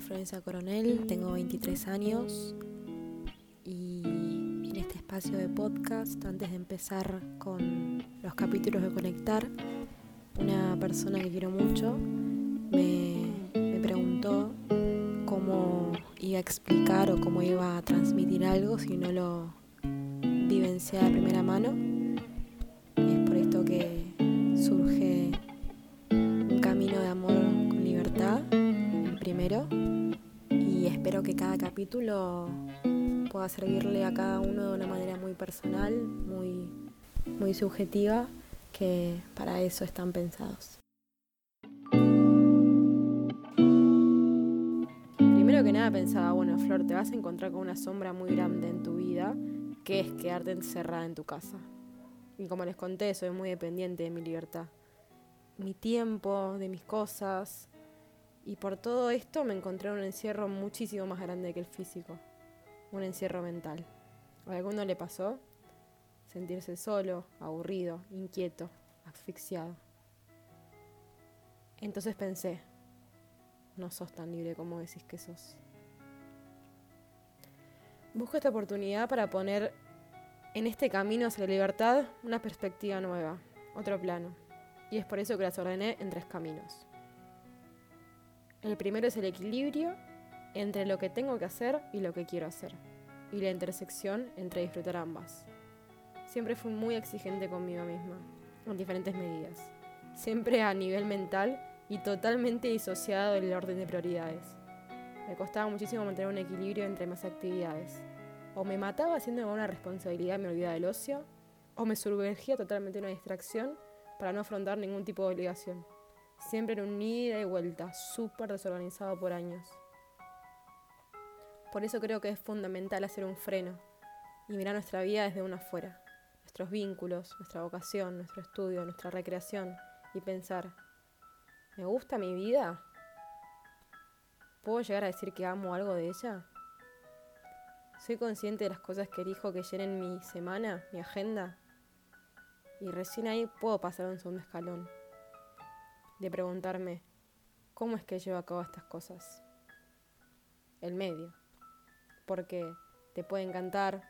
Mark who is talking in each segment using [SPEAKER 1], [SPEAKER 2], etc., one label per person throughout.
[SPEAKER 1] Florencia Coronel, tengo 23 años y en este espacio de podcast, antes de empezar con los capítulos de Conectar, una persona que quiero mucho me, me preguntó cómo iba a explicar o cómo iba a transmitir algo si no lo vivenciaba de primera mano. Espero que cada capítulo pueda servirle a cada uno de una manera muy personal, muy, muy subjetiva, que para eso están pensados. Primero que nada pensaba, bueno, Flor, te vas a encontrar con una sombra muy grande en tu vida, que es quedarte encerrada en tu casa. Y como les conté, soy muy dependiente de mi libertad. Mi tiempo, de mis cosas. Y por todo esto me encontré en un encierro muchísimo más grande que el físico. Un encierro mental. ¿A alguno le pasó? Sentirse solo, aburrido, inquieto, asfixiado. Entonces pensé, no sos tan libre como decís que sos. Busco esta oportunidad para poner en este camino hacia la libertad una perspectiva nueva, otro plano. Y es por eso que las ordené en tres caminos. El primero es el equilibrio entre lo que tengo que hacer y lo que quiero hacer. Y la intersección entre disfrutar ambas. Siempre fui muy exigente conmigo misma, en diferentes medidas. Siempre a nivel mental y totalmente disociado del orden de prioridades. Me costaba muchísimo mantener un equilibrio entre más actividades. O me mataba haciendo una responsabilidad y me olvidaba del ocio, o me sumergía totalmente en una distracción para no afrontar ningún tipo de obligación. Siempre en un ida y vuelta, súper desorganizado por años. Por eso creo que es fundamental hacer un freno y mirar nuestra vida desde una afuera, nuestros vínculos, nuestra vocación, nuestro estudio, nuestra recreación y pensar, ¿me gusta mi vida? ¿Puedo llegar a decir que amo algo de ella? ¿Soy consciente de las cosas que elijo que llenen mi semana, mi agenda? Y recién ahí puedo pasar a un segundo escalón. De preguntarme, ¿cómo es que llevo a cabo estas cosas? El medio. Porque te puede encantar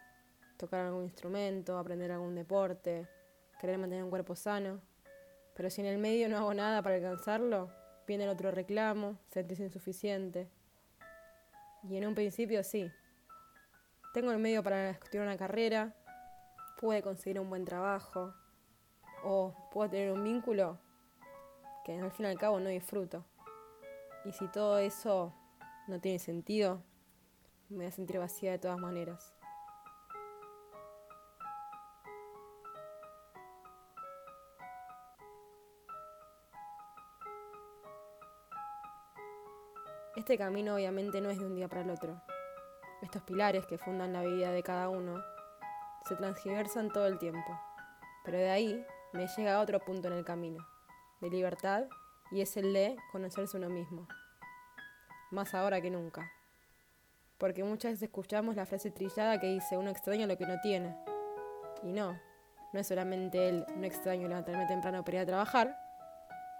[SPEAKER 1] tocar algún instrumento, aprender algún deporte, querer mantener un cuerpo sano. Pero si en el medio no hago nada para alcanzarlo, viene el otro reclamo, sentirse insuficiente. Y en un principio sí. Tengo el medio para estudiar una carrera, pude conseguir un buen trabajo, o puedo tener un vínculo que al fin y al cabo no disfruto. Y si todo eso no tiene sentido, me voy a sentir vacía de todas maneras. Este camino obviamente no es de un día para el otro. Estos pilares que fundan la vida de cada uno se transgiversan todo el tiempo, pero de ahí me llega a otro punto en el camino, de libertad, y es el de conocerse uno mismo, más ahora que nunca. Porque muchas veces escuchamos la frase trillada que dice uno extraña lo que no tiene. Y no, no es solamente el no extraño levantarme temprano para ir a trabajar,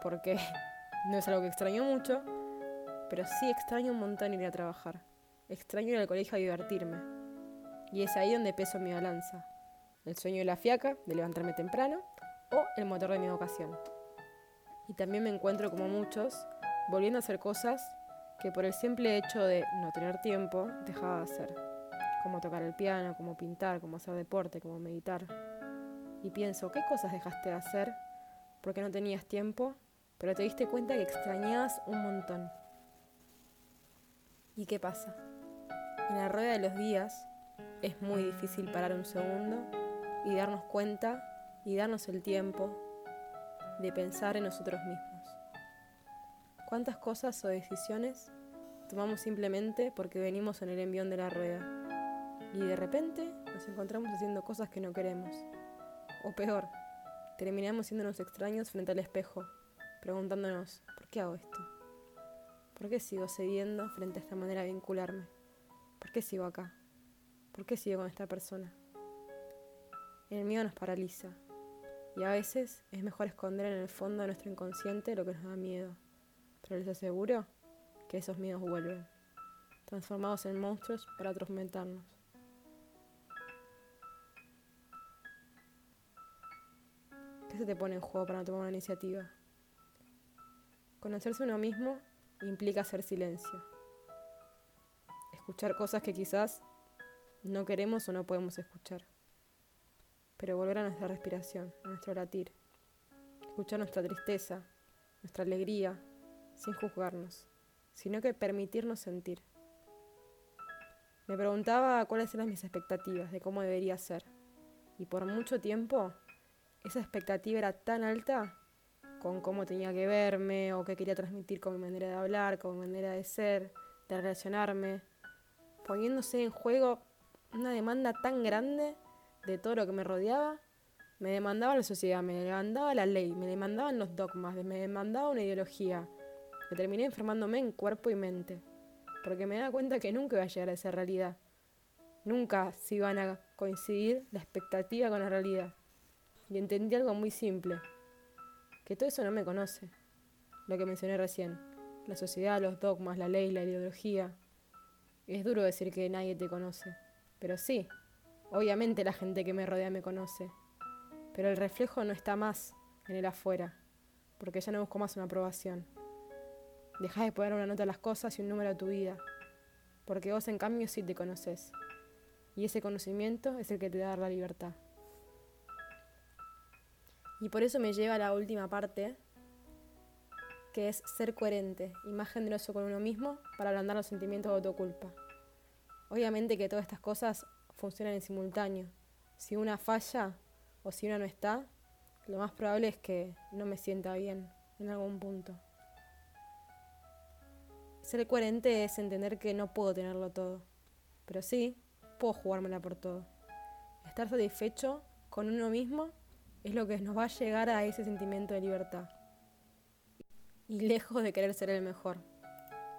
[SPEAKER 1] porque no es algo que extraño mucho, pero sí extraño un montón ir a trabajar. Extraño ir al colegio a divertirme. Y es ahí donde peso mi balanza. El sueño de la fiaca, de levantarme temprano, o el motor de mi vocación. Y también me encuentro como muchos, volviendo a hacer cosas que por el simple hecho de no tener tiempo dejaba de hacer. Como tocar el piano, como pintar, como hacer deporte, como meditar. Y pienso, ¿qué cosas dejaste de hacer porque no tenías tiempo, pero te diste cuenta que extrañabas un montón? ¿Y qué pasa? En la rueda de los días es muy difícil parar un segundo y darnos cuenta y darnos el tiempo de pensar en nosotros mismos. ¿Cuántas cosas o decisiones tomamos simplemente porque venimos en el envión de la rueda? Y de repente nos encontramos haciendo cosas que no queremos. O peor, terminamos siéndonos extraños frente al espejo, preguntándonos, ¿por qué hago esto? ¿Por qué sigo cediendo frente a esta manera de vincularme? ¿Por qué sigo acá? ¿Por qué sigo con esta persona? El miedo nos paraliza y a veces es mejor esconder en el fondo de nuestro inconsciente lo que nos da miedo, pero les aseguro que esos miedos vuelven. transformados en monstruos para atormentarnos. ¿Qué se te pone en juego para no tomar una iniciativa? Conocerse uno mismo implica hacer silencio. Escuchar cosas que quizás no queremos o no podemos escuchar. Pero volver a nuestra respiración, a nuestro latir. Escuchar nuestra tristeza, nuestra alegría, sin juzgarnos, sino que permitirnos sentir. Me preguntaba cuáles eran mis expectativas de cómo debería ser. Y por mucho tiempo esa expectativa era tan alta con cómo tenía que verme o qué quería transmitir con mi manera de hablar, con mi manera de ser, de relacionarme, poniéndose en juego una demanda tan grande de todo lo que me rodeaba. Me demandaba la sociedad, me demandaba la ley, me demandaban los dogmas, me demandaba una ideología. Me terminé enfermándome en cuerpo y mente, porque me daba cuenta que nunca iba a llegar a esa realidad. Nunca se iban a coincidir la expectativa con la realidad y entendí algo muy simple, que todo eso no me conoce, lo que mencioné recién, la sociedad, los dogmas, la ley, la ideología. Es duro decir que nadie te conoce, pero sí, obviamente la gente que me rodea me conoce, pero el reflejo no está más en el afuera, porque ya no busco más una aprobación. Dejas de poner una nota a las cosas y un número a tu vida, porque vos en cambio sí te conoces, y ese conocimiento es el que te da la libertad. Y por eso me lleva a la última parte, que es ser coherente y más generoso con uno mismo para ablandar los sentimientos de autoculpa. Obviamente que todas estas cosas funcionan en simultáneo. Si una falla o si una no está, lo más probable es que no me sienta bien en algún punto. Ser coherente es entender que no puedo tenerlo todo, pero sí puedo jugármela por todo. Estar satisfecho con uno mismo es lo que nos va a llegar a ese sentimiento de libertad. Y lejos de querer ser el mejor,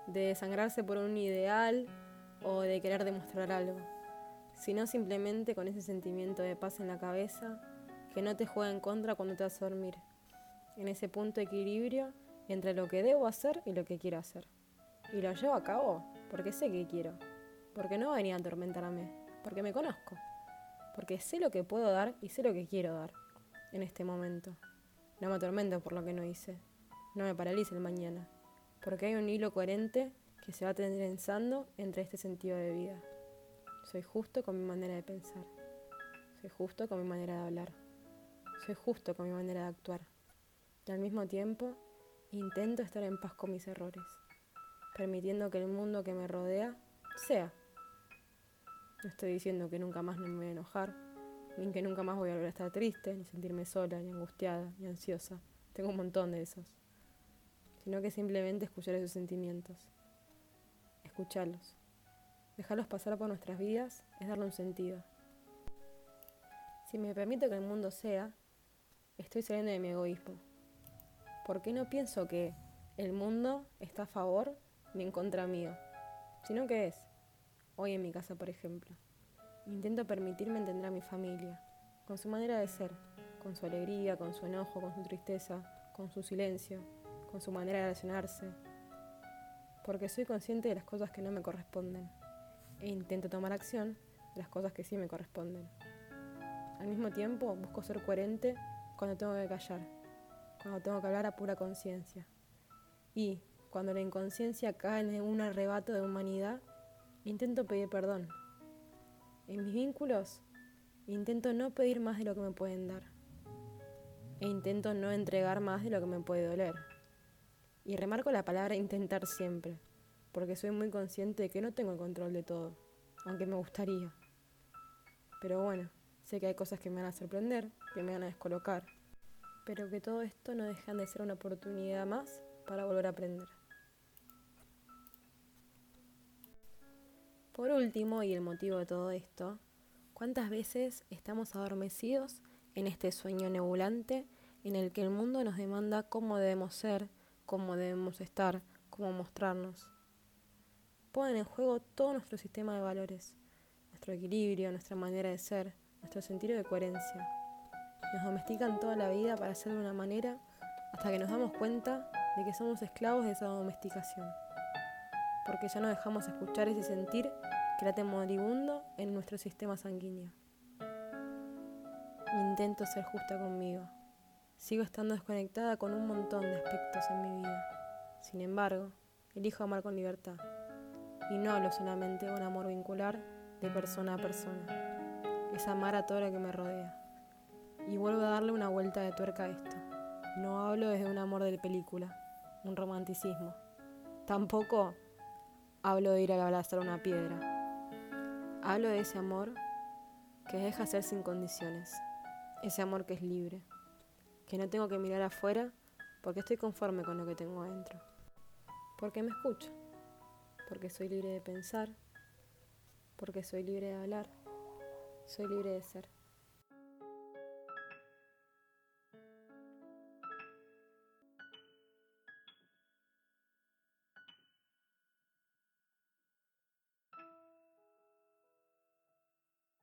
[SPEAKER 1] de desangrarse por un ideal o de querer demostrar algo, sino simplemente con ese sentimiento de paz en la cabeza que no te juega en contra cuando te vas a dormir, en ese punto de equilibrio entre lo que debo hacer y lo que quiero hacer. Y lo llevo a cabo porque sé que quiero, porque no va a a atormentarme, porque me conozco, porque sé lo que puedo dar y sé lo que quiero dar en este momento. No me atormento por lo que no hice. No me paralice el mañana. Porque hay un hilo coherente que se va trenzando entre este sentido de vida. Soy justo con mi manera de pensar. Soy justo con mi manera de hablar. Soy justo con mi manera de actuar. Y al mismo tiempo intento estar en paz con mis errores, permitiendo que el mundo que me rodea sea. No estoy diciendo que nunca más no me voy a enojar, ni que nunca más voy a volver a estar triste, ni sentirme sola, ni angustiada, ni ansiosa. Tengo un montón de esos. Sino que simplemente escuchar esos sentimientos. Escucharlos. Dejarlos pasar por nuestras vidas es darle un sentido. Si me permito que el mundo sea, estoy saliendo de mi egoísmo. Porque no pienso que el mundo está a favor ni en contra mío, sino que es, hoy en mi casa por ejemplo. Intento permitirme entender a mi familia, con su manera de ser, con su alegría, con su enojo, con su tristeza, con su silencio, con su manera de relacionarse, porque soy consciente de las cosas que no me corresponden e intento tomar acción de las cosas que sí me corresponden. Al mismo tiempo, busco ser coherente cuando tengo que callar, cuando tengo que hablar a pura conciencia. Y cuando la inconsciencia cae en un arrebato de humanidad, intento pedir perdón en mis vínculos intento no pedir más de lo que me pueden dar. E intento no entregar más de lo que me puede doler. Y remarco la palabra intentar siempre, porque soy muy consciente de que no tengo el control de todo, aunque me gustaría. Pero bueno, sé que hay cosas que me van a sorprender, que me van a descolocar, pero que todo esto no dejan de ser una oportunidad más para volver a aprender. Por último, y el motivo de todo esto, ¿cuántas veces estamos adormecidos en este sueño nebulante en el que el mundo nos demanda cómo debemos ser, cómo debemos estar, cómo mostrarnos? Ponen en juego todo nuestro sistema de valores, nuestro equilibrio, nuestra manera de ser, nuestro sentido de coherencia. Nos domestican toda la vida para ser de una manera hasta que nos damos cuenta de que somos esclavos de esa domesticación. porque ya no dejamos escuchar ese sentir que late moribundo en nuestro sistema sanguíneo. Intento ser justa conmigo. Sigo estando desconectada con un montón de aspectos en mi vida. Sin embargo, elijo amar con libertad. Y no hablo solamente de un amor vincular de persona a persona. Es amar a todo lo que me rodea. Y vuelvo a darle una vuelta de tuerca a esto. No hablo desde un amor de película, un romanticismo. Tampoco hablo de ir a abrazar una piedra. Hablo de ese amor que deja ser sin condiciones. Ese amor que es libre. Que no tengo que mirar afuera porque estoy conforme con lo que tengo adentro. Porque me escucho. Porque soy libre de pensar. Porque soy libre de hablar. Soy libre de ser.